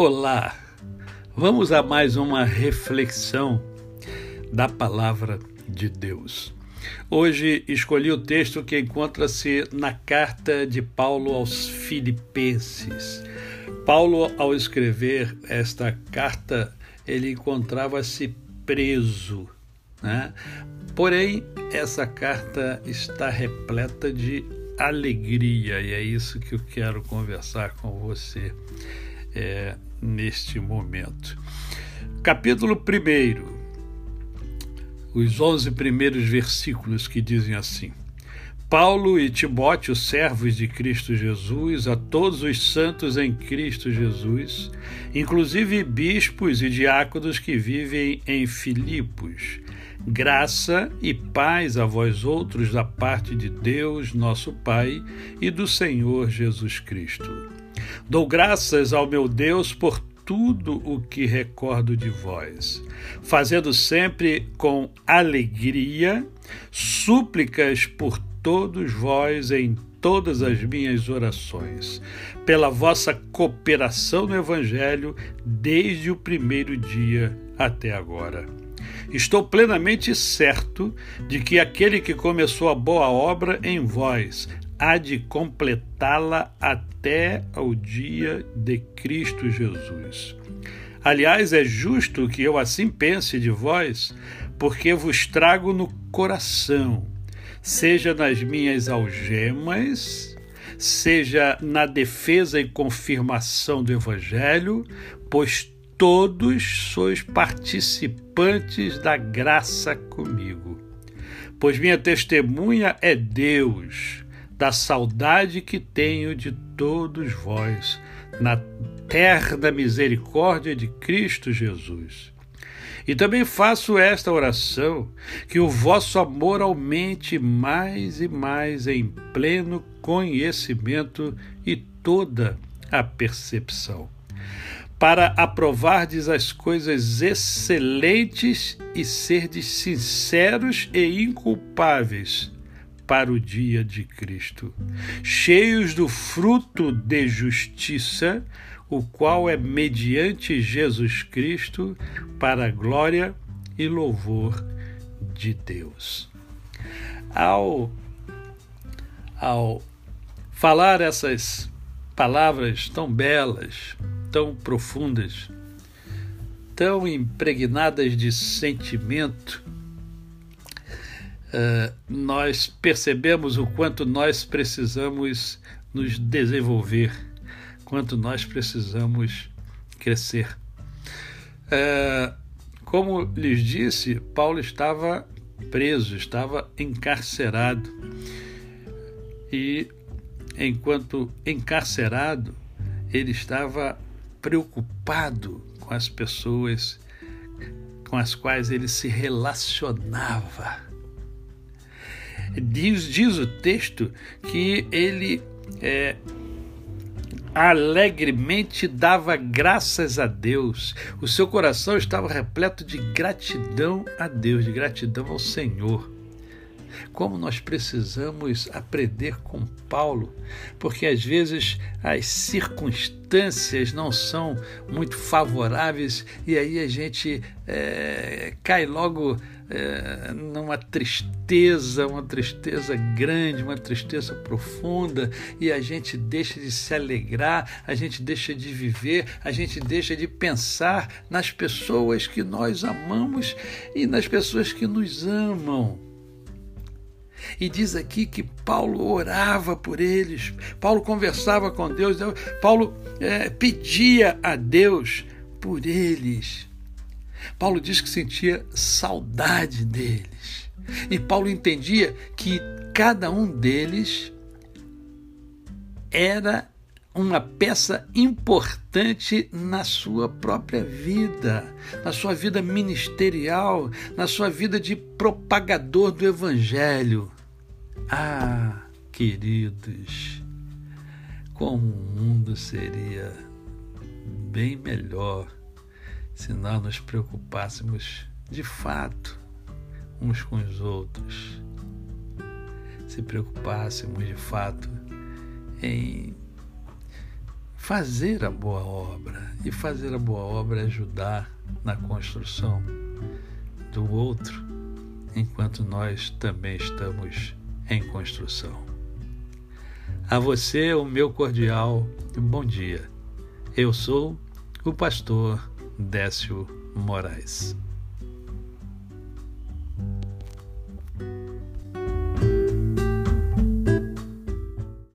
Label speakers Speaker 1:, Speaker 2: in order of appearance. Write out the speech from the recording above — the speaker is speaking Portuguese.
Speaker 1: Olá! Vamos a mais uma reflexão da Palavra de Deus. Hoje escolhi o texto que encontra-se na carta de Paulo aos Filipenses. Paulo, ao escrever esta carta, ele encontrava-se preso, né? Porém, essa carta está repleta de alegria e é isso que eu quero conversar com você é, neste momento. Capítulo 1, os 11 primeiros versículos que dizem assim: Paulo e Timóteo, servos de Cristo Jesus, a todos os santos em Cristo Jesus, inclusive bispos e diáconos que vivem em Filipos, graça e paz a vós outros da parte de Deus, nosso Pai, e do Senhor Jesus Cristo. Dou graças ao meu Deus por tudo o que recordo de vós, fazendo sempre com alegria súplicas por todos vós em todas as minhas orações, pela vossa cooperação no Evangelho desde o primeiro dia até agora. Estou plenamente certo de que aquele que começou a boa obra em vós há de completá-la até ao dia de Cristo Jesus. Aliás, é justo que eu assim pense de vós, porque vos trago no coração, seja nas minhas algemas, seja na defesa e confirmação do Evangelho, pois todos sois participantes da graça comigo. Pois minha testemunha é Deus da saudade que tenho de todos vós, na terna misericórdia de Cristo Jesus. E também faço esta oração, que o vosso amor aumente mais e mais em pleno conhecimento e toda a percepção, para aprovardes as coisas excelentes e serdes sinceros e inculpáveis para o dia de Cristo, cheios do fruto de justiça, o qual é mediante Jesus Cristo, para a glória e louvor de Deus. Ao, ao falar essas palavras tão belas, tão profundas, tão impregnadas de sentimento, uh, nós percebemos o quanto nós precisamos nos desenvolver, quanto nós precisamos crescer. Uh, como lhes disse, Paulo estava preso, estava encarcerado. E enquanto encarcerado, ele estava preocupado com as pessoas com as quais ele se relacionava. Diz, diz o texto que ele é, alegremente dava graças a Deus. O seu coração estava repleto de gratidão a Deus, de gratidão ao Senhor. Como nós precisamos aprender com Paulo, porque às vezes as circunstâncias não são muito favoráveis e aí a gente é, cai logo é, numa tristeza, uma tristeza grande, uma tristeza profunda, e a gente deixa de se alegrar, a gente deixa de viver, a gente deixa de pensar nas pessoas que nós amamos e nas pessoas que nos amam. E diz aqui que Paulo orava por eles, Paulo conversava com Deus, Paulo é, pedia a Deus por eles. Paulo diz que sentia saudade deles. E Paulo entendia que cada um deles era uma peça importante na sua própria vida, na sua vida ministerial, na sua vida de propagador do Evangelho. Ah, queridos, como o mundo seria bem melhor se nós nos preocupássemos de fato uns com os outros, se preocupássemos de fato em fazer a boa obra. E fazer a boa obra é ajudar na construção do outro, enquanto nós também estamos em construção. A você, o meu cordial bom dia. Eu sou o pastor Décio Moraes.